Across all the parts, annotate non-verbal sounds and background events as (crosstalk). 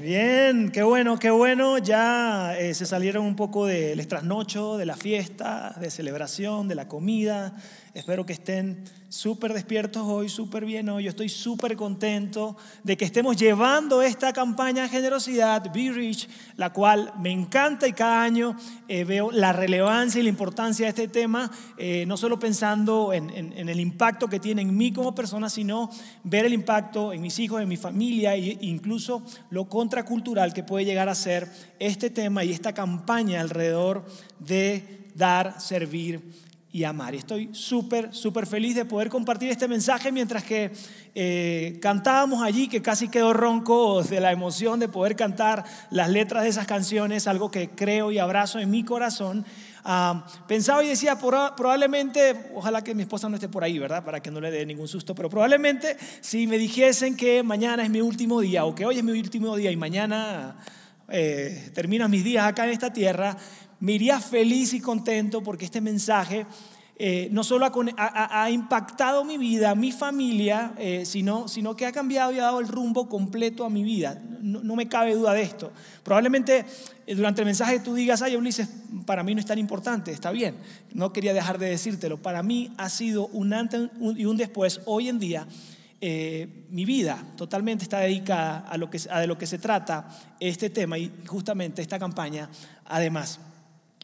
Bien, qué bueno, qué bueno. Ya eh, se salieron un poco del trasnocho, de la fiesta, de celebración, de la comida. Espero que estén súper despiertos hoy, súper bien hoy. Yo estoy súper contento de que estemos llevando esta campaña de generosidad, Be Rich, la cual me encanta y cada año eh, veo la relevancia y la importancia de este tema, eh, no solo pensando en, en, el impacto que tiene en mí como persona, sino ver el impacto en mis hijos, en mi familia e incluso lo contracultural que puede llegar a ser este tema y esta campaña alrededor de dar, servir y amar. Estoy súper, súper feliz de poder compartir este mensaje mientras que eh, cantábamos allí, que casi quedó ronco de la emoción de poder cantar las letras de esas canciones, algo que creo y abrazo en mi corazón. Ah, pensaba y decía, probablemente, ojalá que mi esposa no esté por ahí, ¿verdad? Para que no le dé ningún susto, pero probablemente si me dijesen que mañana es mi último día o que hoy es mi último día y mañana eh, terminan mis días acá en esta tierra, me iría feliz y contento porque este mensaje eh, no solo ha, impactado mi vida, mi familia, eh, sino, sino, que ha cambiado y ha dado el rumbo completo a mi vida. No, me cabe duda de esto. Probablemente eh, durante el mensaje tú digas, ay Ulises, para mí no es tan importante, está bien. No quería dejar de decírtelo. Para mí ha sido un antes y un después. Hoy en día mi vida totalmente está dedicada a, lo que, de lo que se trata este tema y justamente esta campaña además.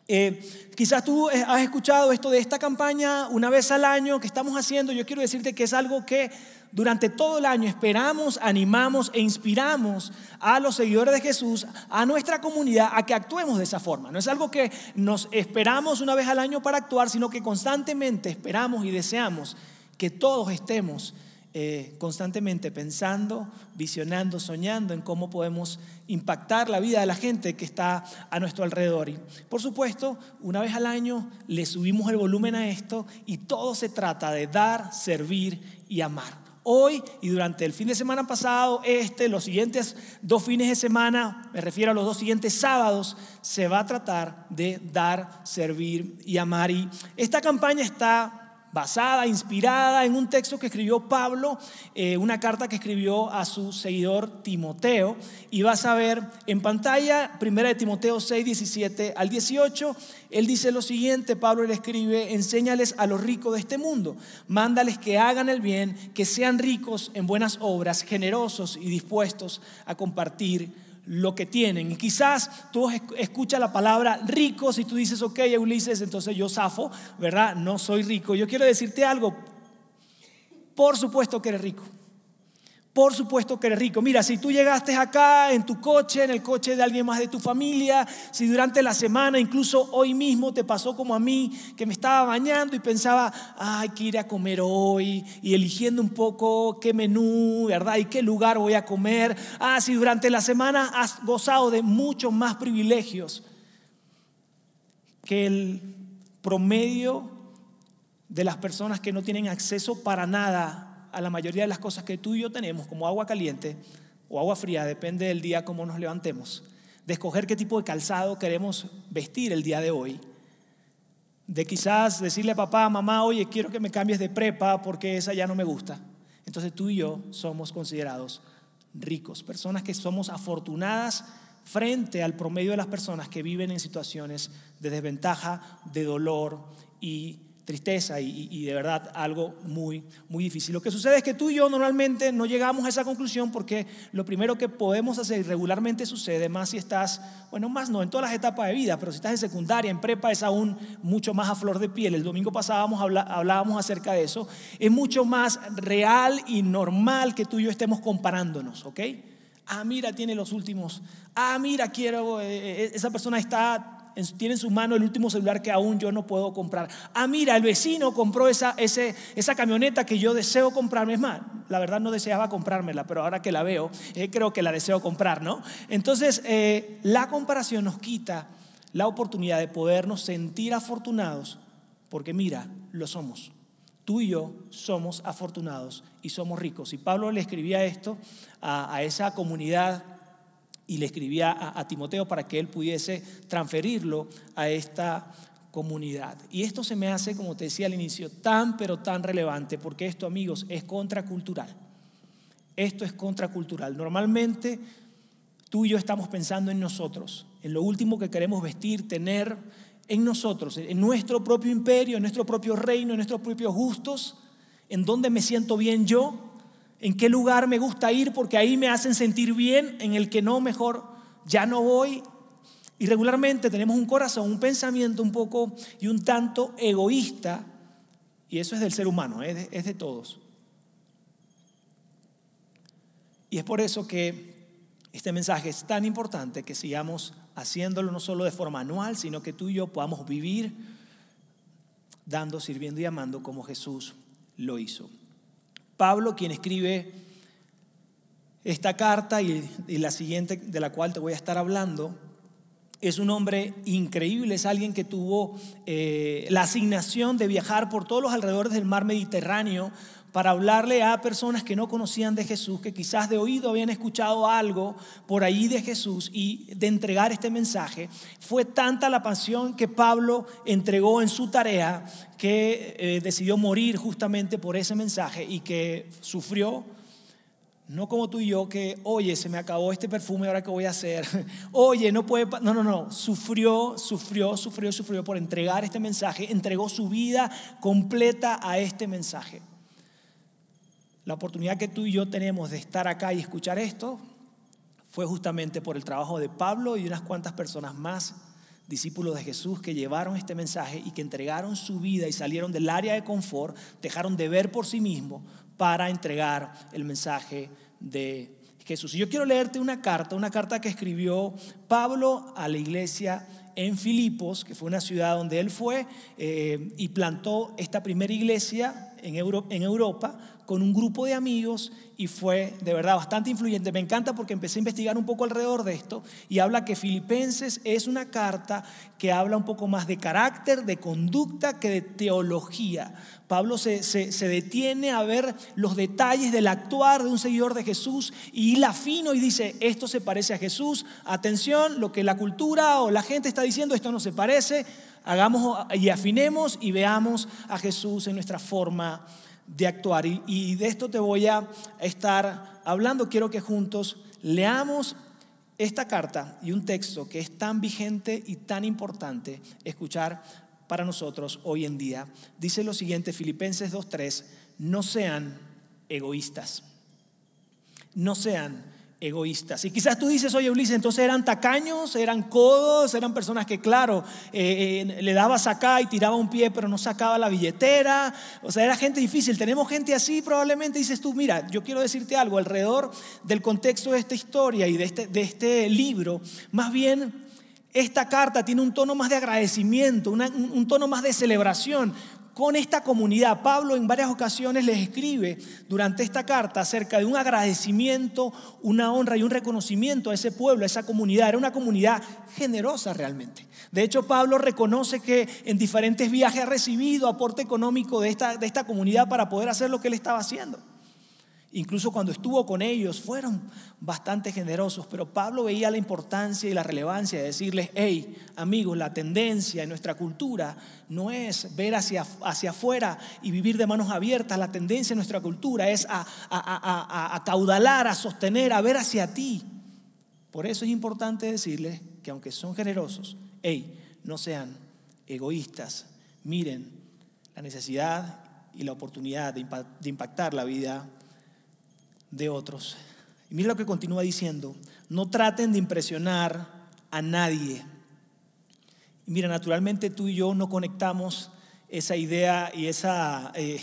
Eh, quizás tú eh, has escuchado esto de esta campaña una vez al año que estamos haciendo. Yo quiero decirte que es algo que durante todo el año esperamos, animamos e inspiramos a los seguidores de Jesús, a nuestra comunidad, a que actuemos de esa forma. No es algo que nos esperamos una vez al año para actuar, sino que constantemente esperamos y deseamos que todos estemos eh, constantemente pensando, visionando, soñando en cómo podemos impactar la vida de la gente que está a nuestro alrededor. Y por supuesto, una vez al año le subimos el volumen a esto y todo se trata de dar, servir y amar. Hoy y durante el fin de semana pasado, este, los siguientes dos fines de semana, me refiero a los dos siguientes sábados, se va a tratar de dar, servir y amar. Y esta campaña está basada, inspirada en un texto que escribió Pablo, eh, una carta que escribió a su seguidor Timoteo. Y vas a ver en pantalla, primera de Timoteo 6, 17 al 18, él dice lo siguiente, Pablo le escribe, enséñales a los ricos de este mundo, mándales que hagan el bien, que sean ricos en buenas obras, generosos y dispuestos a compartir lo que tienen. Y quizás tú escuchas la palabra rico, si tú dices, ok, Ulises, entonces yo zafo, ¿verdad? No soy rico. Yo quiero decirte algo, por supuesto que eres rico. Por supuesto que eres rico. Mira, si tú llegaste acá en tu coche, en el coche de alguien más de tu familia, si durante la semana, incluso hoy mismo te pasó como a mí, que me estaba bañando y pensaba, ay, que ir a comer hoy, y eligiendo un poco qué menú, ¿verdad? Y qué lugar voy a comer. Ah, si durante la semana has gozado de muchos más privilegios que el promedio de las personas que no tienen acceso para nada a la mayoría de las cosas que tú y yo tenemos, como agua caliente o agua fría, depende del día cómo nos levantemos, de escoger qué tipo de calzado queremos vestir el día de hoy, de quizás decirle a papá, mamá, oye, quiero que me cambies de prepa porque esa ya no me gusta. Entonces tú y yo somos considerados ricos, personas que somos afortunadas frente al promedio de las personas que viven en situaciones de desventaja, de dolor y tristeza y, de verdad algo muy, muy difícil. Lo que sucede es que tú y yo normalmente no llegamos a esa conclusión porque lo primero que podemos hacer regularmente sucede, más si estás, bueno, más no en todas las etapas de vida, pero si estás en secundaria, en prepa es aún mucho más a flor de piel. El domingo pasado hablábamos acerca de eso. Es mucho más real y normal que tú y yo estemos comparándonos, ¿ok? Ah, mira, tiene los últimos. Ah, mira, quiero, eh, eh, esa persona está tiene en su mano el último celular que aún yo no puedo comprar. Ah, mira, el vecino compró esa, esa camioneta que yo deseo comprarme. Es más, la verdad no deseaba comprármela, pero ahora que la veo, eh, creo que la deseo comprar, ¿no? Entonces, eh, la comparación nos quita la oportunidad de podernos sentir afortunados porque mira, lo somos. Tú y yo somos afortunados y somos ricos. Y Pablo le escribía esto a, esa comunidad y le escribía a, Timoteo para que él pudiese transferirlo a esta comunidad. Y esto se me hace, como te decía al inicio, tan pero tan relevante porque esto, amigos, es contracultural. Esto es contracultural. Normalmente tú y yo estamos pensando en nosotros, en lo último que queremos vestir, tener, en nosotros, en nuestro propio imperio, en nuestro propio reino, en nuestros propios gustos, en dónde me siento bien yo, en qué lugar me gusta ir porque ahí me hacen sentir bien, en el que no, mejor ya no voy. Y regularmente tenemos un corazón, un pensamiento un poco y un tanto egoísta, y eso es del ser humano, es de, es de todos. Y es por eso que este mensaje es tan importante que sigamos haciéndolo no solo de forma anual, sino que tú y yo podamos vivir dando, sirviendo y amando como Jesús lo hizo. Pablo, quien escribe esta carta y, la siguiente de la cual te voy a estar hablando, es un hombre increíble, es alguien que tuvo eh, la asignación de viajar por todos los alrededores del mar Mediterráneo para hablarle a personas que no conocían de Jesús, que quizás de oído habían escuchado algo por ahí de Jesús y de entregar este mensaje. Fue tanta la pasión que Pablo entregó en su tarea que eh, decidió morir justamente por ese mensaje y que sufrió no como tú y yo que, oye, se me acabó este perfume, ahora qué voy a hacer. (laughs) Oye, no puede... No, no, no. Sufrió, sufrió, sufrió, sufrió por entregar este mensaje. Entregó su vida completa a este mensaje. La oportunidad que tú y yo tenemos de estar acá y escuchar esto fue justamente por el trabajo de Pablo y unas cuantas personas más, discípulos de Jesús, que llevaron este mensaje y que entregaron su vida y salieron del área de confort, dejaron de ver por sí mismos para entregar el mensaje de Jesús. Y yo quiero leerte una carta, una carta que escribió Pablo a la iglesia en Filipos, que fue una ciudad donde él fue eh, y plantó esta primera iglesia en, en Europa con un grupo de amigos y fue de verdad bastante influyente. Me encanta porque empecé a investigar un poco alrededor de esto y habla que Filipenses es una carta que habla un poco más de carácter, de conducta que de teología. Pablo se, se, detiene a ver los detalles del actuar de un seguidor de Jesús y la fino y dice, esto se parece a Jesús, atención, lo que la cultura o la gente está diciendo, esto no se parece, hagamos y afinemos y veamos a Jesús en nuestra forma de actuar. Y, de esto te voy a estar hablando. Quiero que juntos leamos esta carta y un texto que es tan vigente y tan importante escuchar para nosotros hoy en día. Dice lo siguiente, Filipenses 2.3, no sean egoístas, no sean egoístas. Y quizás tú dices, oye Ulises, entonces eran tacaños, eran codos, eran personas que, claro, eh, eh, le dabas acá y tiraba un pie, pero no sacaba la billetera. O sea, era gente difícil. Tenemos gente así, probablemente dices tú, mira, yo quiero decirte algo alrededor del contexto de esta historia y de este, de este libro. Más bien, esta carta tiene un tono más de agradecimiento, un tono más de celebración con esta comunidad. Pablo en varias ocasiones les escribe durante esta carta acerca de un agradecimiento, una honra y un reconocimiento a ese pueblo, a esa comunidad. Era una comunidad generosa realmente. De hecho, Pablo reconoce que en diferentes viajes ha recibido aporte económico de esta, de esta comunidad para poder hacer lo que él estaba haciendo. Incluso cuando estuvo con ellos fueron bastante generosos, pero Pablo veía la importancia y la relevancia de decirles, hey, amigos, la tendencia en nuestra cultura no es ver hacia, hacia afuera y vivir de manos abiertas, la tendencia en nuestra cultura es a, a, a, a caudalar, a sostener, a ver hacia ti. Por eso es importante decirles que aunque son generosos, hey, no sean egoístas, miren la necesidad y la oportunidad de impactar la vida de otros. Y mira lo que continúa diciendo, no traten de impresionar a nadie. Y mira, naturalmente tú y yo no conectamos esa idea y esa, eh,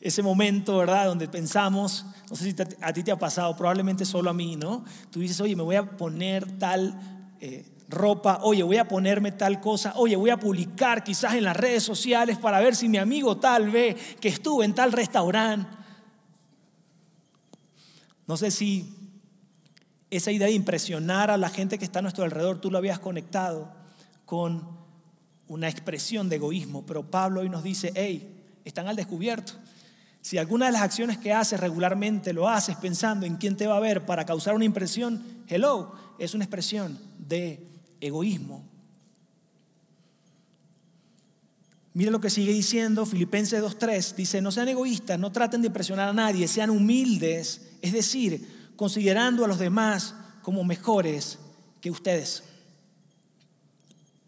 ese momento, ¿verdad? Donde pensamos, no sé si a ti te ha pasado, probablemente solo a mí, ¿no? Tú dices, oye, me voy a poner tal eh, ropa, oye, voy a ponerme tal cosa, oye, voy a publicar quizás en las redes sociales para ver si mi amigo tal ve que estuve en tal restaurante. No sé si esa idea de impresionar a la gente que está a nuestro alrededor, tú lo habías conectado con una expresión de egoísmo, pero Pablo hoy nos dice, hey, están al descubierto. Si alguna de las acciones que haces regularmente lo haces pensando en quién te va a ver para causar una impresión, hello, es una expresión de egoísmo. Mira lo que sigue diciendo Filipenses 2.3. Dice, no sean egoístas, no traten de impresionar a nadie, sean humildes, es decir, considerando a los demás como mejores que ustedes.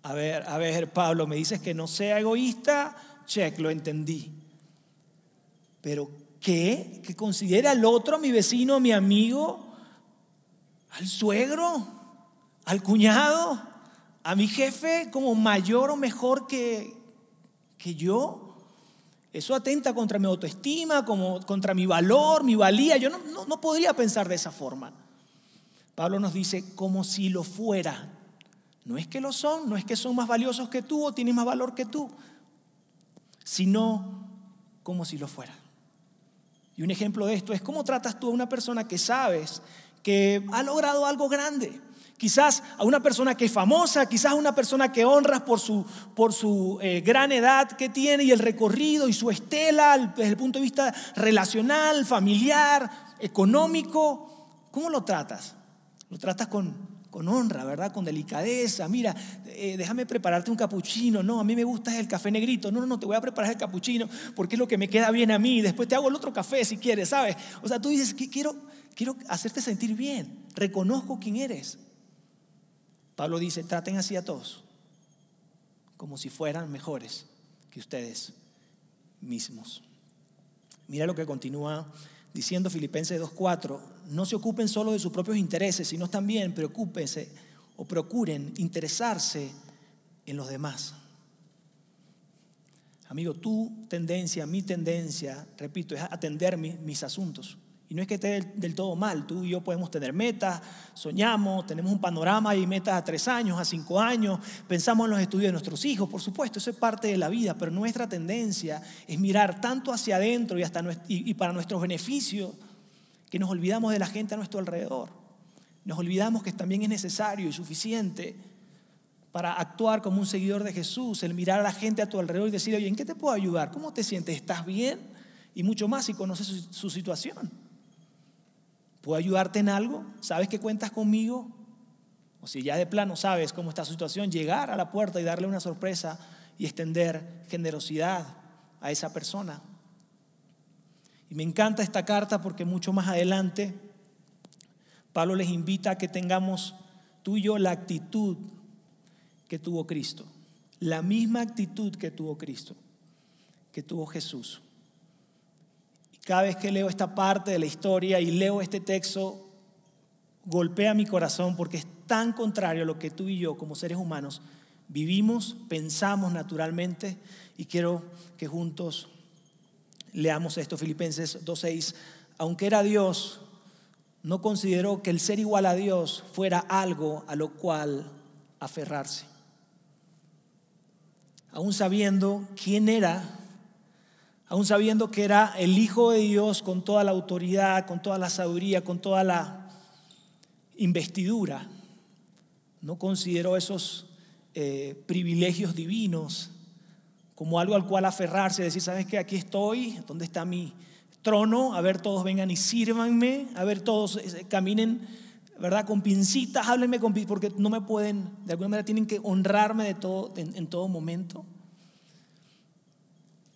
A ver, a ver, Pablo, me dices que no sea egoísta, check, lo entendí. Pero ¿qué? ¿Que considere al otro, a mi vecino, a mi amigo, al suegro, al cuñado, a mi jefe como mayor o mejor que, que yo. Eso atenta contra mi autoestima, como, contra mi valor, mi valía. Yo no, no, podría pensar de esa forma. Pablo nos dice como si lo fuera. No es que lo son, no es que son más valiosos que tú o tienen más valor que tú, sino como si lo fuera. Y un ejemplo de esto es cómo tratas tú a una persona que sabes que ha logrado algo grande, Quizás a una persona que es famosa, quizás a una persona que honras por su, por su eh, gran edad que tiene y el recorrido y su estela desde el punto de vista relacional, familiar, económico. ¿Cómo lo tratas? Lo tratas con, con honra, ¿verdad? Con delicadeza. Mira, eh, déjame prepararte un capuchino. No, a mí me gusta el café negrito. No, no, no, te voy a preparar el capuchino porque es lo que me queda bien a mí. Después te hago el otro café si quieres, ¿sabes? O sea, tú dices, quiero, quiero hacerte sentir bien. Reconozco quién eres. Pablo dice, traten así a todos, como si fueran mejores que ustedes mismos. Mira lo que continúa diciendo Filipenses 2.4, no se ocupen solo de sus propios intereses, sino también preocúpense o procuren interesarse en los demás. Amigo, tu tendencia, mi tendencia, repito, es atender mis asuntos. Y no es que esté del, todo mal, tú y yo podemos tener metas, soñamos, tenemos un panorama y metas a tres años, a cinco años, pensamos en los estudios de nuestros hijos, por supuesto, eso es parte de la vida, pero nuestra tendencia es mirar tanto hacia adentro y, hasta, y para nuestros beneficios que nos olvidamos de la gente a nuestro alrededor. Nos olvidamos que también es necesario y suficiente para actuar como un seguidor de Jesús, el mirar a la gente a tu alrededor y decir, oye, ¿en qué te puedo ayudar? ¿Cómo te sientes? ¿Estás bien? Y mucho más si conoces su situación. ¿Puedo ayudarte en algo? ¿Sabes que cuentas conmigo? O si ya de plano sabes cómo está su situación, llegar a la puerta y darle una sorpresa y extender generosidad a esa persona. Y me encanta esta carta porque mucho más adelante Pablo les invita a que tengamos tú y yo la actitud que tuvo Cristo, la misma actitud que tuvo Cristo, que tuvo Jesús. Cada vez que leo esta parte de la historia y leo este texto, golpea mi corazón porque es tan contrario a lo que tú y yo como seres humanos vivimos, pensamos naturalmente y quiero que juntos leamos esto, Filipenses 2.6. Aunque era Dios, no consideró que el ser igual a Dios fuera algo a lo cual aferrarse. Aún sabiendo quién era, aún sabiendo que era el Hijo de Dios con toda la autoridad, con toda la sabiduría, con toda la investidura, no consideró esos eh, privilegios divinos como algo al cual aferrarse, decir, ¿sabes qué? Aquí estoy, ¿dónde está mi trono? A ver, todos vengan y sírvanme, a ver, todos eh, caminen, ¿verdad? Con pincitas, háblenme con pincitas, porque no me pueden, de alguna manera tienen que honrarme de todo, en todo momento.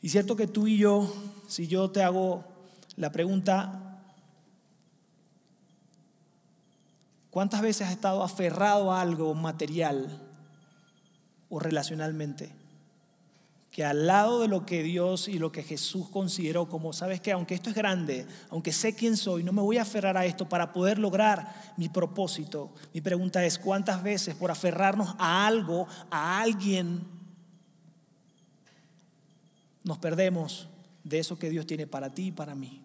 Y cierto que tú y yo, si yo te hago la pregunta, ¿cuántas veces has estado aferrado a algo material o relacionalmente? Que al lado de lo que Dios y lo que Jesús consideró como, sabes que aunque esto es grande, aunque sé quién soy, no me voy a aferrar a esto para poder lograr mi propósito. Mi pregunta es, ¿cuántas veces por aferrarnos a algo, a alguien, nos perdemos de eso que Dios tiene para ti y para mí.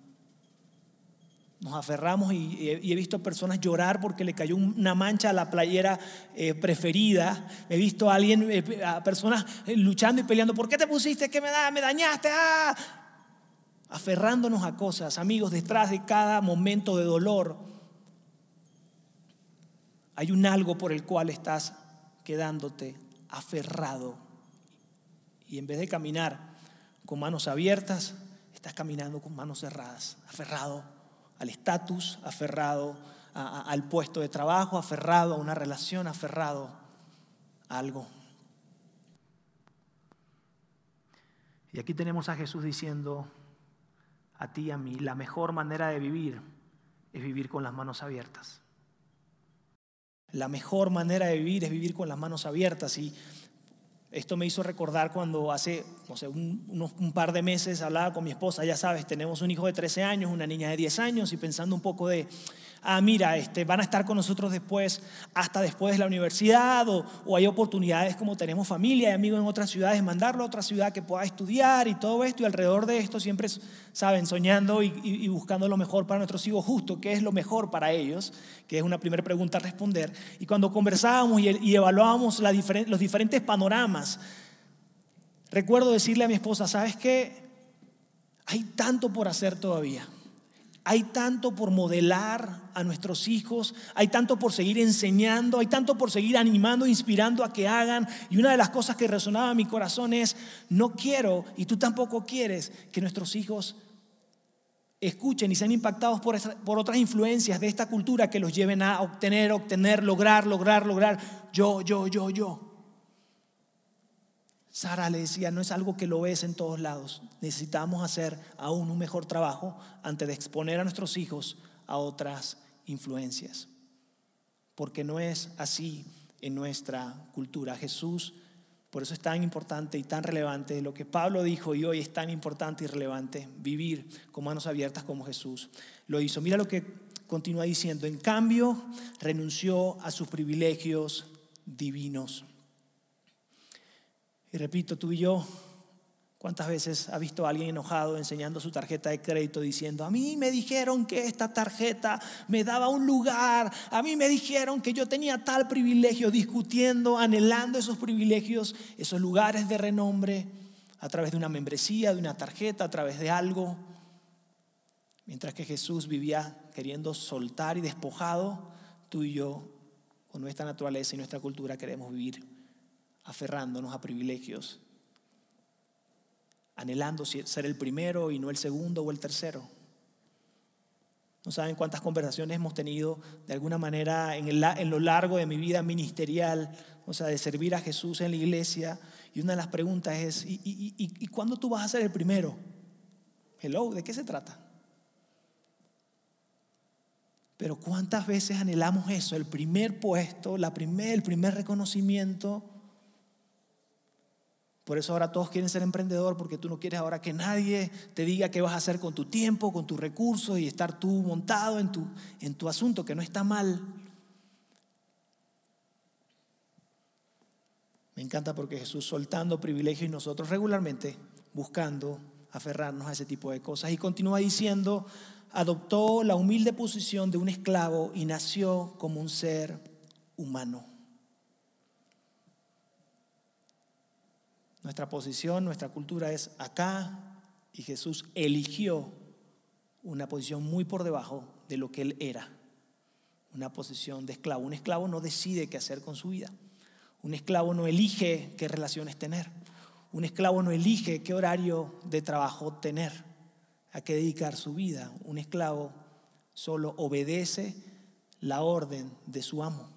Nos aferramos y, he visto personas llorar porque le cayó una mancha a la playera eh, preferida. He visto a alguien, eh, a personas eh, luchando y peleando. ¿Por qué te pusiste? ¿Qué me, da? me dañaste? Ah. Aferrándonos a cosas, amigos, detrás de cada momento de dolor hay un algo por el cual estás quedándote aferrado Y en vez de caminar con manos abiertas, estás caminando con manos cerradas, aferrado al estatus, aferrado al puesto de trabajo, aferrado a una relación, aferrado a algo. Y aquí tenemos a Jesús diciendo a ti y a mí, la mejor manera de vivir es vivir con las manos abiertas. La mejor manera de vivir es vivir con las manos abiertas. Y esto me hizo recordar cuando hace no sé, un, un, par de meses hablaba con mi esposa, ya sabes, tenemos un hijo de 13 años, una niña de 10 años y pensando un poco de ah, mira, este, van a estar con nosotros después, hasta después de la universidad, o, hay oportunidades como tenemos familia y amigos en otras ciudades, mandarlo a otra ciudad que pueda estudiar y todo esto, y alrededor de esto siempre, saben, soñando y, buscando lo mejor para nuestros hijos, justo, qué es lo mejor para ellos, que es una primera pregunta a responder. Y cuando conversábamos y, evaluábamos los diferentes panoramas, recuerdo decirle a mi esposa, ¿sabes qué? Hay tanto por hacer todavía. Hay tanto por modelar a nuestros hijos, hay tanto por seguir enseñando, hay tanto por seguir animando, inspirando a que hagan. Y una de las cosas que resonaba en mi corazón es, no quiero, y tú tampoco quieres, que nuestros hijos escuchen y sean impactados por, por otras influencias de esta cultura que los lleven a obtener, obtener, lograr, lograr, lograr. Yo, yo, yo, yo. Sara le decía, no es algo que lo ves en todos lados. Necesitamos hacer aún un mejor trabajo antes de exponer a nuestros hijos a otras influencias. Porque no es así en nuestra cultura. Jesús, por eso es tan importante y tan relevante lo que Pablo dijo y hoy es tan importante y relevante vivir con manos abiertas como Jesús lo hizo. Mira lo que continúa diciendo. En cambio, renunció a sus privilegios divinos y repito, tú y yo, ¿cuántas veces ha visto a alguien enojado enseñando su tarjeta de crédito diciendo, a mí me dijeron que esta tarjeta me daba un lugar, a mí me dijeron que yo tenía tal privilegio, discutiendo, anhelando esos privilegios, esos lugares de renombre, a través de una membresía, de una tarjeta, a través de algo? Mientras que Jesús vivía queriendo soltar y despojado, tú y yo, con nuestra naturaleza y nuestra cultura, queremos vivir aferrándonos a privilegios, anhelando ser el primero y no el segundo o el tercero. No saben cuántas conversaciones hemos tenido de alguna manera en, lo largo de mi vida ministerial, o sea, de servir a Jesús en la iglesia. Y una de las preguntas es, ¿y, y cuándo tú vas a ser el primero? Hello, ¿de qué se trata? Pero cuántas veces anhelamos eso, el primer puesto, la primer, el primer reconocimiento. Por eso ahora todos quieren ser emprendedor porque tú no quieres ahora que nadie te diga qué vas a hacer con tu tiempo, con tus recursos y estar tú montado en tu, en tu asunto, que no está mal. Me encanta porque Jesús soltando privilegios y nosotros regularmente buscando aferrarnos a ese tipo de cosas. Y continúa diciendo, adoptó la humilde posición de un esclavo y nació como un ser humano. Nuestra posición, nuestra cultura es acá y Jesús eligió una posición muy por debajo de lo que él era, una posición de esclavo. Un esclavo no decide qué hacer con su vida. Un esclavo no elige qué relaciones tener. Un esclavo no elige qué horario de trabajo tener, a qué dedicar su vida. Un esclavo solo obedece la orden de su amo.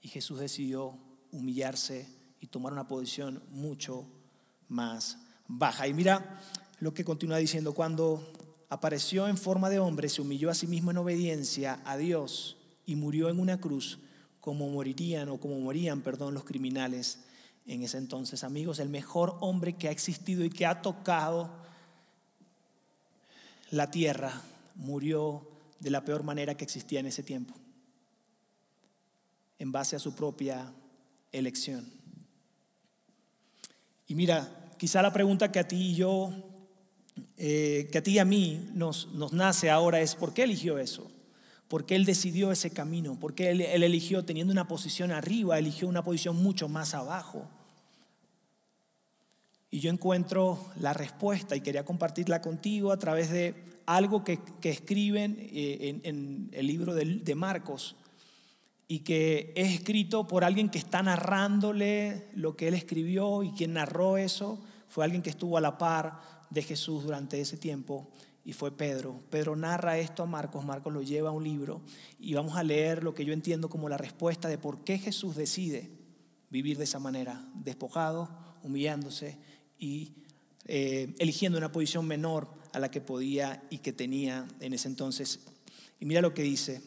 Y Jesús decidió humillarse y tomar una posición mucho más baja. Y mira lo que continúa diciendo, cuando apareció en forma de hombre, se humilló a sí mismo en obediencia a Dios y murió en una cruz como morirían o como morían, perdón, los criminales en ese entonces. Amigos, el mejor hombre que ha existido y que ha tocado la tierra murió de la peor manera que existía en ese tiempo, en base a su propia elección. Y mira, quizá la pregunta que a ti y yo, eh, que a ti y a mí nos, nos nace ahora es, ¿por qué eligió eso? ¿Por qué él decidió ese camino? ¿Por qué él, él eligió teniendo una posición arriba, eligió una posición mucho más abajo? Y yo encuentro la respuesta y quería compartirla contigo a través de algo que, que escriben eh, en, en, el libro de, de Marcos. Y que es escrito por alguien que está narrándole lo que él escribió y quien narró eso fue alguien que estuvo a la par de Jesús durante ese tiempo y fue Pedro. Pedro narra esto a Marcos, Marcos lo lleva a un libro y vamos a leer lo que yo entiendo como la respuesta de por qué Jesús decide vivir de esa manera, despojado, humillándose y eh, eligiendo una posición menor a la que podía y que tenía en ese entonces. Y mira lo que dice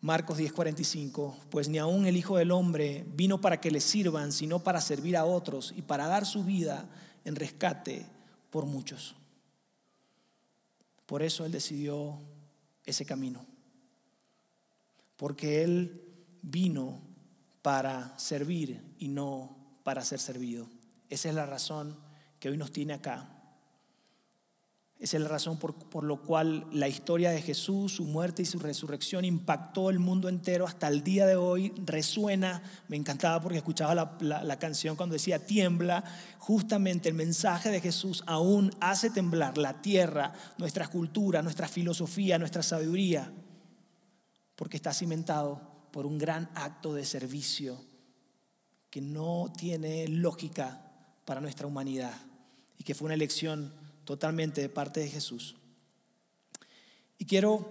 Marcos 10:45, pues ni aun el Hijo del Hombre vino para que le sirvan, sino para servir a otros y para dar su vida en rescate por muchos. Por eso Él decidió ese camino, porque Él vino para servir y no para ser servido. Esa es la razón que hoy nos tiene acá esa es la razón por, por lo cual la historia de Jesús, su muerte y su resurrección impactó el mundo entero hasta el día de hoy. Resuena, me encantaba porque escuchaba la, la canción cuando decía tiembla. Justamente el mensaje de Jesús aún hace temblar la tierra, nuestra cultura, nuestra filosofía, nuestra sabiduría, porque está cimentado por un gran acto de servicio que no tiene lógica para nuestra humanidad y que fue una elección totalmente de parte de Jesús. Y quiero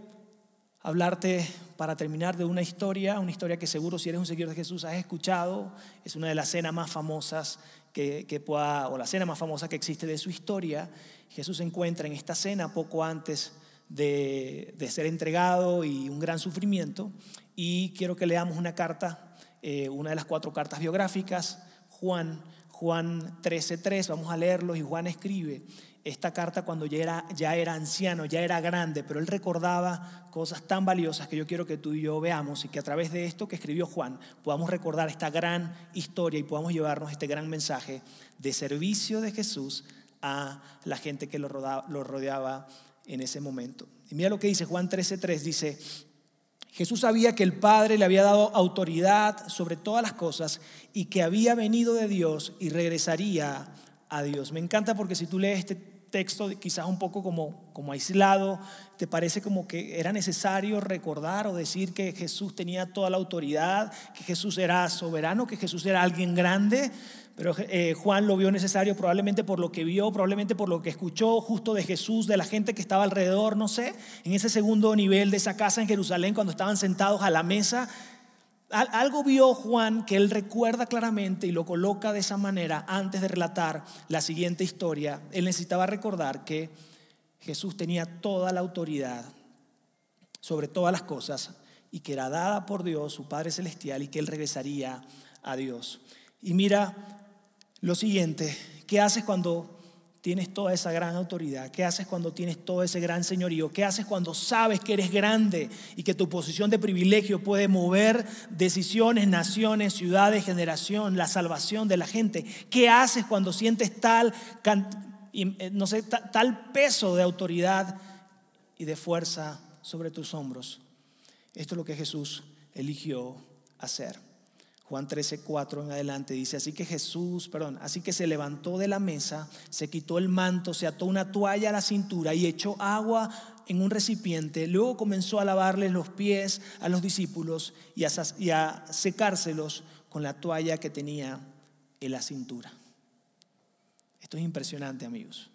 hablarte para terminar de una historia, una historia que seguro si eres un seguidor de Jesús has escuchado, es una de las cenas más famosas que, que pueda, o la cena más famosa que existe de su historia. Jesús se encuentra en esta cena poco antes de, ser entregado y un gran sufrimiento. Y quiero que leamos una carta, eh, una de las cuatro cartas biográficas, Juan, Juan 13:3, vamos a leerlo y Juan escribe, esta carta cuando ya era, ya era anciano, ya era grande, pero él recordaba cosas tan valiosas que yo quiero que tú y yo veamos y que a través de esto que escribió Juan podamos recordar esta gran historia y podamos llevarnos este gran mensaje de servicio de Jesús a la gente que lo rodeaba, lo rodeaba en ese momento. Y mira lo que dice Juan 13:3, dice, Jesús sabía que el Padre le había dado autoridad sobre todas las cosas y que había venido de Dios y regresaría a Dios. Me encanta porque si tú lees este texto quizás un poco como, como aislado, te parece como que era necesario recordar o decir que Jesús tenía toda la autoridad, que Jesús era soberano, que Jesús era alguien grande, pero eh, Juan lo vio necesario probablemente por lo que vio, probablemente por lo que escuchó justo de Jesús, de la gente que estaba alrededor, no sé, en ese segundo nivel de esa casa en Jerusalén cuando estaban sentados a la mesa algo vio Juan que él recuerda claramente y lo coloca de esa manera antes de relatar la siguiente historia. Él necesitaba recordar que Jesús tenía toda la autoridad sobre todas las cosas y que era dada por Dios, su Padre Celestial, y que él regresaría a Dios. Y mira lo siguiente, ¿qué haces cuando tienes toda esa gran autoridad? ¿Qué haces cuando tienes todo ese gran señorío? ¿Qué haces cuando sabes que eres grande y que tu posición de privilegio puede mover decisiones, naciones, ciudades, generación, la salvación de la gente? ¿Qué haces cuando sientes tal, eh, no sé, tal peso de autoridad y de fuerza sobre tus hombros? Esto es lo que Jesús eligió hacer. Juan 13, 4 en adelante dice, así que Jesús, perdón, así que se levantó de la mesa, se quitó el manto, se ató una toalla a la cintura y echó agua en un recipiente. Luego comenzó a lavarle los pies a los discípulos y a, y a secárselos con la toalla que tenía en la cintura. Esto es impresionante, amigos.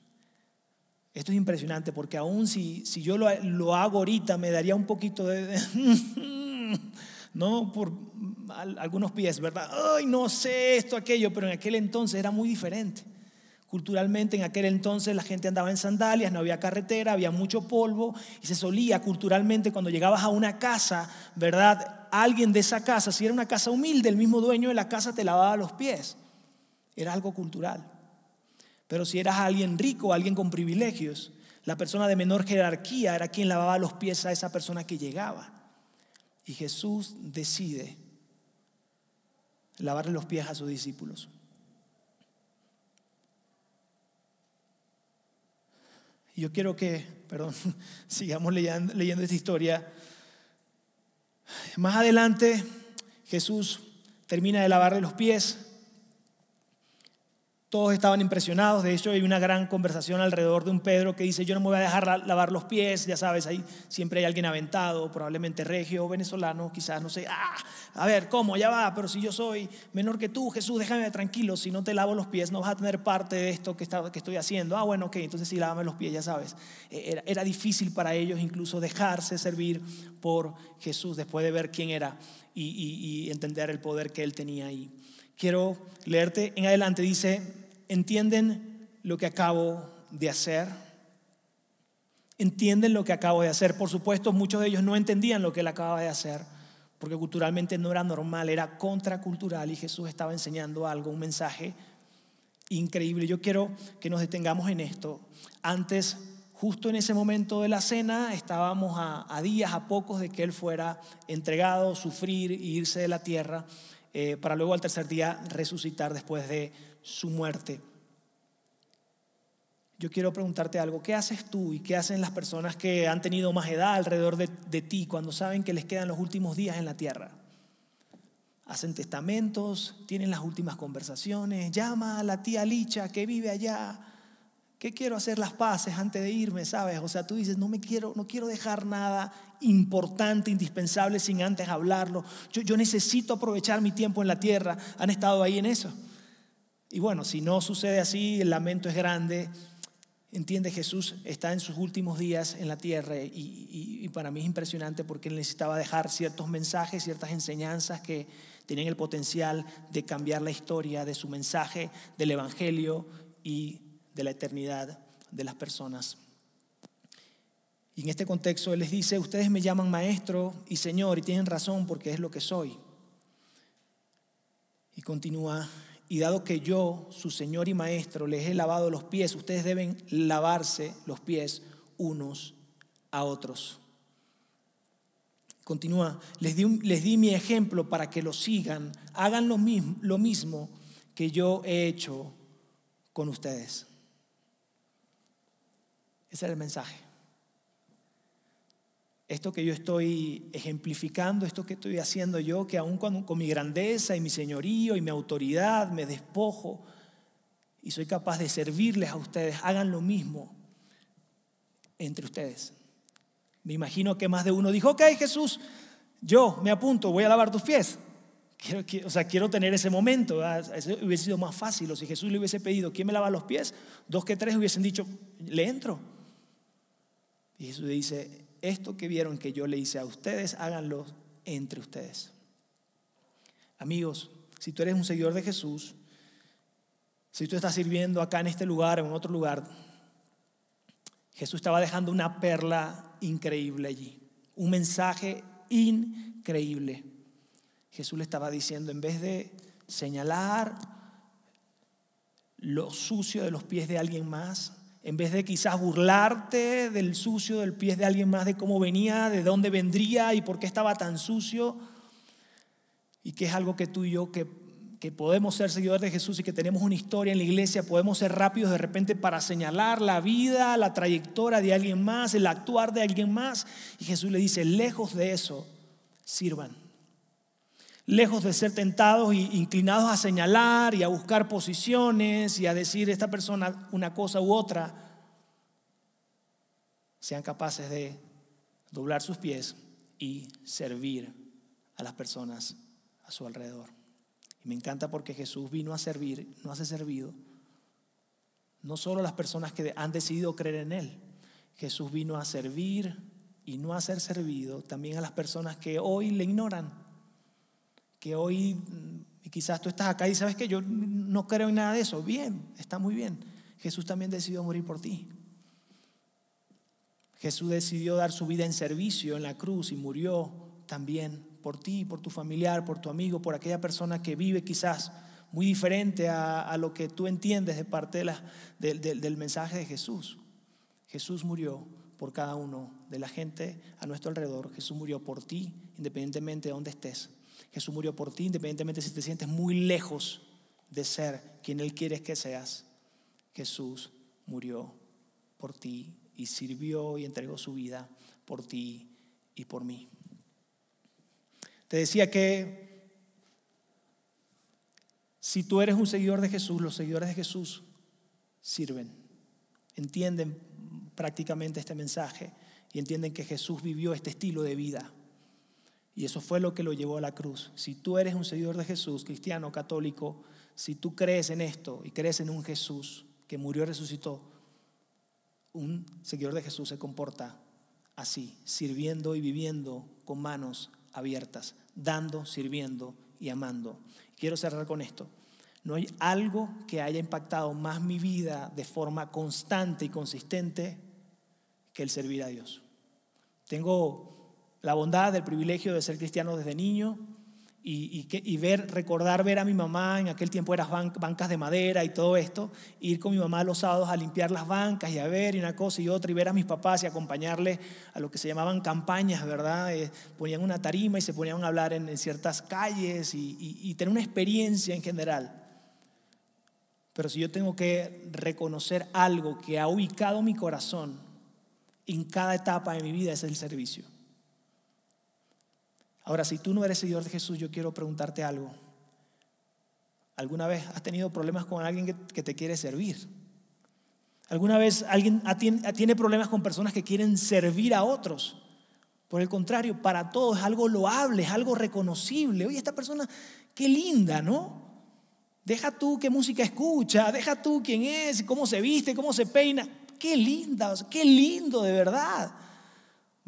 Esto es impresionante porque aún si, si yo lo, lo hago ahorita me daría un poquito de... (laughs) no por algunos pies, ¿verdad? Ay, no sé esto, aquello, pero en aquel entonces era muy diferente. Culturalmente en aquel entonces la gente andaba en sandalias, no había carretera, había mucho polvo y se solía culturalmente cuando llegabas a una casa, ¿verdad? Alguien de esa casa, si era una casa humilde, el mismo dueño de la casa te lavaba los pies. Era algo cultural. Pero si eras alguien rico, alguien con privilegios, la persona de menor jerarquía era quien lavaba los pies a esa persona que llegaba. Y Jesús decide lavarle los pies a sus discípulos. Yo quiero que, perdón, (laughs) sigamos leyendo, leyendo esta historia. Más adelante, Jesús termina de lavarle los pies Todos estaban impresionados, de hecho hay una gran conversación alrededor de un Pedro que dice, yo no me voy a dejar lavar los pies, ya sabes, ahí siempre hay alguien aventado, probablemente regio o venezolano, quizás, no sé, ah, a ver, ¿cómo? Ya va, pero si yo soy menor que tú, Jesús, déjame tranquilo, si no te lavo los pies no vas a tener parte de esto que, que estoy haciendo. Ah, bueno, ok, entonces sí, lávame los pies, ya sabes. E, era, difícil para ellos incluso dejarse servir por Jesús después de ver quién era y entender el poder que él tenía ahí. Quiero leerte en adelante, dice, ¿Entienden lo que acabo de hacer? ¿Entienden lo que acabo de hacer? Por supuesto, muchos de ellos no entendían lo que él acababa de hacer, porque culturalmente no era normal, era contracultural y Jesús estaba enseñando algo, un mensaje increíble. Yo quiero que nos detengamos en esto. Antes, justo en ese momento de la cena, estábamos a, días, a pocos de que Él fuera entregado, sufrir e irse de la tierra, eh, para luego al tercer día resucitar después de su muerte. Yo quiero preguntarte algo, ¿qué haces tú y qué hacen las personas que han tenido más edad alrededor de, ti cuando saben que les quedan los últimos días en la tierra? Hacen testamentos, tienen las últimas conversaciones, llama a la tía Licha que vive allá, que quiero hacer las paces antes de irme, ¿sabes? O sea, tú dices, no me quiero, no quiero dejar nada importante, indispensable sin antes hablarlo. Yo, yo necesito aprovechar mi tiempo en la tierra. ¿Han estado ahí en eso? Y bueno, si no sucede así, el lamento es grande. Entiende, Jesús está en sus últimos días en la tierra y, para mí es impresionante porque él necesitaba dejar ciertos mensajes, ciertas enseñanzas que tenían el potencial de cambiar la historia de su mensaje, del Evangelio y de la eternidad de las personas. Y en este contexto Él les dice, ustedes me llaman maestro y Señor y tienen razón porque es lo que soy. Y continúa y dado que yo, su Señor y Maestro, les he lavado los pies, ustedes deben lavarse los pies unos a otros. Continúa, les di, mi ejemplo para que lo sigan, hagan lo mismo, lo mismo que yo he hecho con ustedes. Ese es el mensaje esto que yo estoy ejemplificando, esto que estoy haciendo yo, que aún con, con mi grandeza y mi señorío y mi autoridad me despojo y soy capaz de servirles a ustedes, hagan lo mismo entre ustedes. Me imagino que más de uno dijo, ok Jesús, yo me apunto, voy a lavar tus pies. Quiero, o sea, quiero tener ese momento. Eso hubiese sido más fácil. O si Jesús le hubiese pedido, ¿quién me lava los pies? Dos que tres hubiesen dicho, le entro. Y Jesús dice, esto que vieron que yo le hice a ustedes, háganlo entre ustedes. Amigos, si tú eres un seguidor de Jesús, si tú estás sirviendo acá en este lugar en otro lugar, Jesús estaba dejando una perla increíble allí, un mensaje increíble. Jesús le estaba diciendo, en vez de señalar lo sucio de los pies de alguien más, en vez de quizás burlarte del sucio del pie de alguien más, de cómo venía, de dónde vendría y por qué estaba tan sucio, y que es algo que tú y yo, que, que podemos ser seguidores de Jesús y que tenemos una historia en la iglesia, podemos ser rápidos de repente para señalar la vida, la trayectoria de alguien más, el actuar de alguien más. Y Jesús le dice, lejos de eso, sirvan. Lejos de ser tentados e inclinados a señalar y a buscar posiciones y a decir esta persona una cosa u otra, sean capaces de doblar sus pies y servir a las personas a su alrededor. Y me encanta porque Jesús vino a servir, no hace servido, no solo a las personas que han decidido creer en Él, Jesús vino a servir y no a ser servido también a las personas que hoy le ignoran que hoy y quizás tú estás acá y sabes que yo no creo en nada de eso. Bien, está muy bien. Jesús también decidió morir por ti. Jesús decidió dar su vida en servicio en la cruz y murió también por ti, por tu familiar, por tu amigo, por aquella persona que vive quizás muy diferente a, lo que tú entiendes de parte del mensaje de Jesús. Jesús murió por cada uno de la gente a nuestro alrededor. Jesús murió por ti, independientemente de dónde estés. Jesús murió por ti, independientemente si te sientes muy lejos de ser quien Él quiere que seas. Jesús murió por ti y sirvió y entregó su vida por ti y por mí. Te decía que Si tú eres un seguidor de Jesús, los seguidores de Jesús sirven, entienden prácticamente este mensaje y entienden que Jesús vivió este estilo de vida. Y eso fue lo que lo llevó a la cruz. Si tú eres un seguidor de Jesús, cristiano, católico, si tú crees en esto y crees en un Jesús que murió y resucitó, un seguidor de Jesús se comporta así, sirviendo y viviendo con manos abiertas, dando, sirviendo y amando. Quiero cerrar con esto. No hay algo que haya impactado más mi vida de forma constante y consistente que el servir a Dios. Tengo la bondad, el privilegio de ser cristiano desde niño y, ver, recordar ver a mi mamá, en aquel tiempo eran bancas de madera y todo esto, ir con mi mamá los sábados a limpiar las bancas y a ver y una cosa y otra y ver a mis papás y acompañarles a lo que se llamaban campañas, ¿verdad? Eh, ponían una tarima y se ponían a hablar en, ciertas calles y, y tener una experiencia en general. Pero si yo tengo que reconocer algo que ha ubicado mi corazón en cada etapa de mi vida es el servicio. Ahora, si tú no eres seguidor de Jesús, yo quiero preguntarte algo. ¿Alguna vez has tenido problemas con alguien que, te quiere servir? ¿Alguna vez alguien tiene problemas con personas que quieren servir a otros? Por el contrario, para todos es algo loable, es algo reconocible. Oye, esta persona, qué linda, ¿no? Deja tú qué música escucha, deja tú quién es, cómo se viste, cómo se peina. Qué linda, qué lindo de verdad.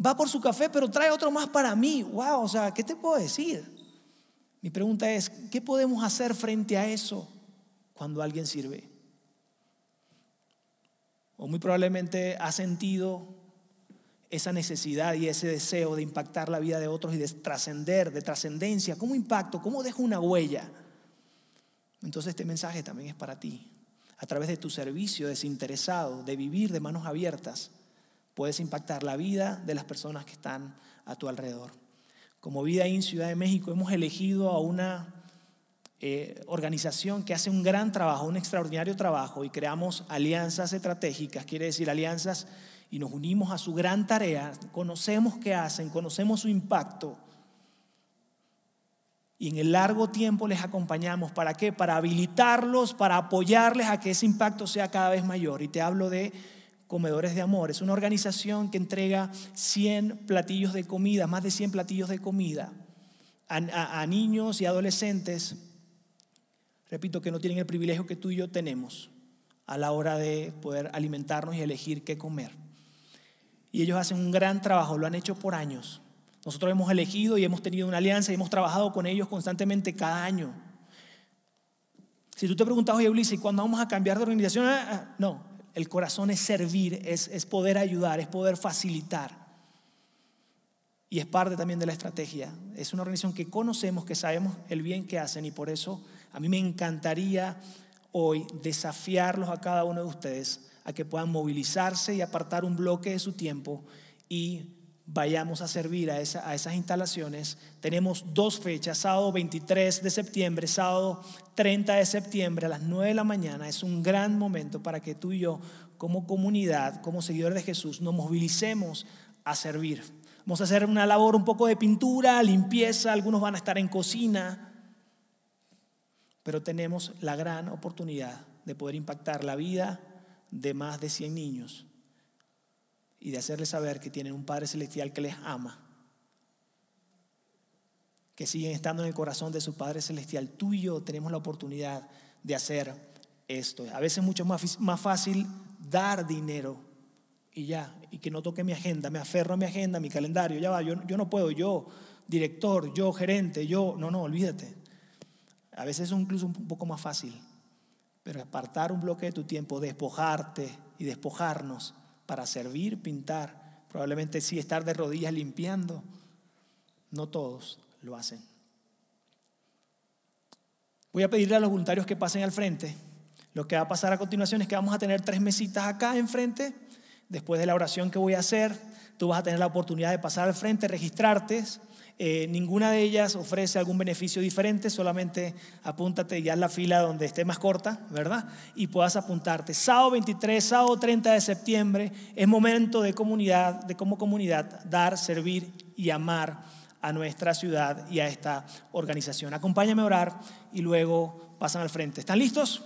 Va por su café, pero trae otro más para mí. Wow, o sea, ¿qué te puedo decir? Mi pregunta es, ¿qué podemos hacer frente a eso cuando alguien sirve? O muy probablemente ha sentido esa necesidad y ese deseo de impactar la vida de otros y de trascender, de trascendencia. ¿Cómo impacto? ¿Cómo dejo una huella? Entonces este mensaje también es para ti. A través de tu servicio desinteresado, de vivir de manos abiertas, puedes impactar la vida de las personas que están a tu alrededor. Como Vida en Ciudad de México hemos elegido a una eh, organización que hace un gran trabajo, un extraordinario trabajo y creamos alianzas estratégicas, quiere decir alianzas y nos unimos a su gran tarea, conocemos qué hacen, conocemos su impacto y en el largo tiempo les acompañamos. ¿Para qué? Para habilitarlos, para apoyarles a que ese impacto sea cada vez mayor. Y te hablo de Comedores de Amor. Es una organización que entrega 100 platillos de comida, más de 100 platillos de comida a, niños y adolescentes, repito, que no tienen el privilegio que tú y yo tenemos a la hora de poder alimentarnos y elegir qué comer. Y ellos hacen un gran trabajo, lo han hecho por años. Nosotros hemos elegido y hemos tenido una alianza y hemos trabajado con ellos constantemente cada año. Si tú te preguntas, oye Ulises, ¿cuándo vamos a cambiar de organización? Ah, ah, no, el corazón es servir, es, poder ayudar, es poder facilitar. Y es parte también de la estrategia. Es una organización que conocemos, que sabemos el bien que hacen y por eso a mí me encantaría hoy desafiarlos a cada uno de ustedes a que puedan movilizarse y apartar un bloque de su tiempo y vayamos a servir a, esas instalaciones. Tenemos dos fechas, sábado 23 de septiembre, sábado 30 de septiembre a las 9 de la mañana. Es un gran momento para que tú y yo, como comunidad, como seguidores de Jesús, nos movilicemos a servir. Vamos a hacer una labor un poco de pintura, limpieza, algunos van a estar en cocina, pero tenemos la gran oportunidad de poder impactar la vida de más de 100 niños y de hacerles saber que tienen un Padre Celestial que les ama, que siguen estando en el corazón de su Padre Celestial. Tú y yo tenemos la oportunidad de hacer esto. A veces es mucho más, más fácil dar dinero y ya, y que no toque mi agenda, me aferro a mi agenda, mi calendario, ya va, yo, yo no puedo, yo, director, yo, gerente, yo, no, no, olvídate. A veces es incluso un poco más fácil, pero apartar un bloque de tu tiempo, despojarte y despojarnos para servir, pintar, probablemente sí estar de rodillas limpiando. No todos lo hacen. Voy a pedirle a los voluntarios que pasen al frente. Lo que va a pasar a continuación es que vamos a tener tres mesitas acá enfrente. Después de la oración que voy a hacer, tú vas a tener la oportunidad de pasar al frente, registrarte eh, ninguna de ellas ofrece algún beneficio diferente, solamente apúntate ya en la fila donde esté más corta, ¿verdad? Y puedas apuntarte. Sábado 23, sábado 30 de septiembre es momento de comunidad, de como comunidad, dar, servir y amar a nuestra ciudad y a esta organización. Acompáñame a orar y luego pasan al frente. ¿Están listos?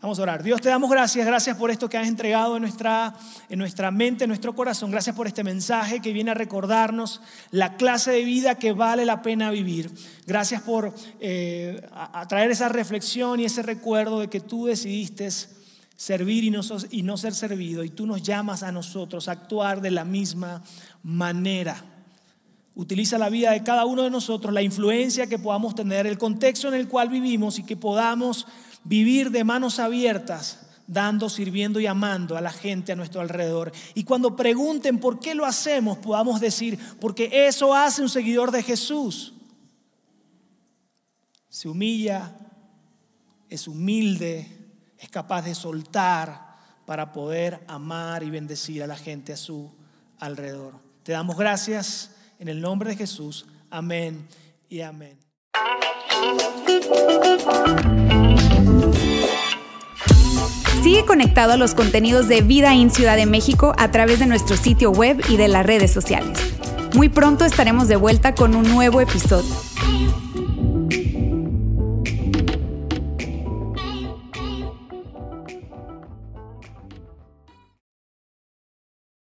Vamos a orar. Dios, te damos gracias. Gracias por esto que has entregado en nuestra, en nuestra mente, en nuestro corazón. Gracias por este mensaje que viene a recordarnos la clase de vida que vale la pena vivir. Gracias por eh, traer esa reflexión y ese recuerdo de que tú decidiste servir y no, y no ser servido. Y tú nos llamas a nosotros a actuar de la misma manera. Utiliza la vida de cada uno de nosotros, la influencia que podamos tener, el contexto en el cual vivimos y que podamos vivir de manos abiertas, dando, sirviendo y amando a la gente a nuestro alrededor. Y cuando pregunten por qué lo hacemos, podamos decir, porque eso hace un seguidor de Jesús. Se humilla, es humilde, es capaz de soltar para poder amar y bendecir a la gente a su alrededor. Te damos gracias en el nombre de Jesús. Amén y amén. Sigue conectado a los contenidos de Vida en Ciudad de México a través de nuestro sitio web y de las redes sociales. Muy pronto estaremos de vuelta con un nuevo episodio.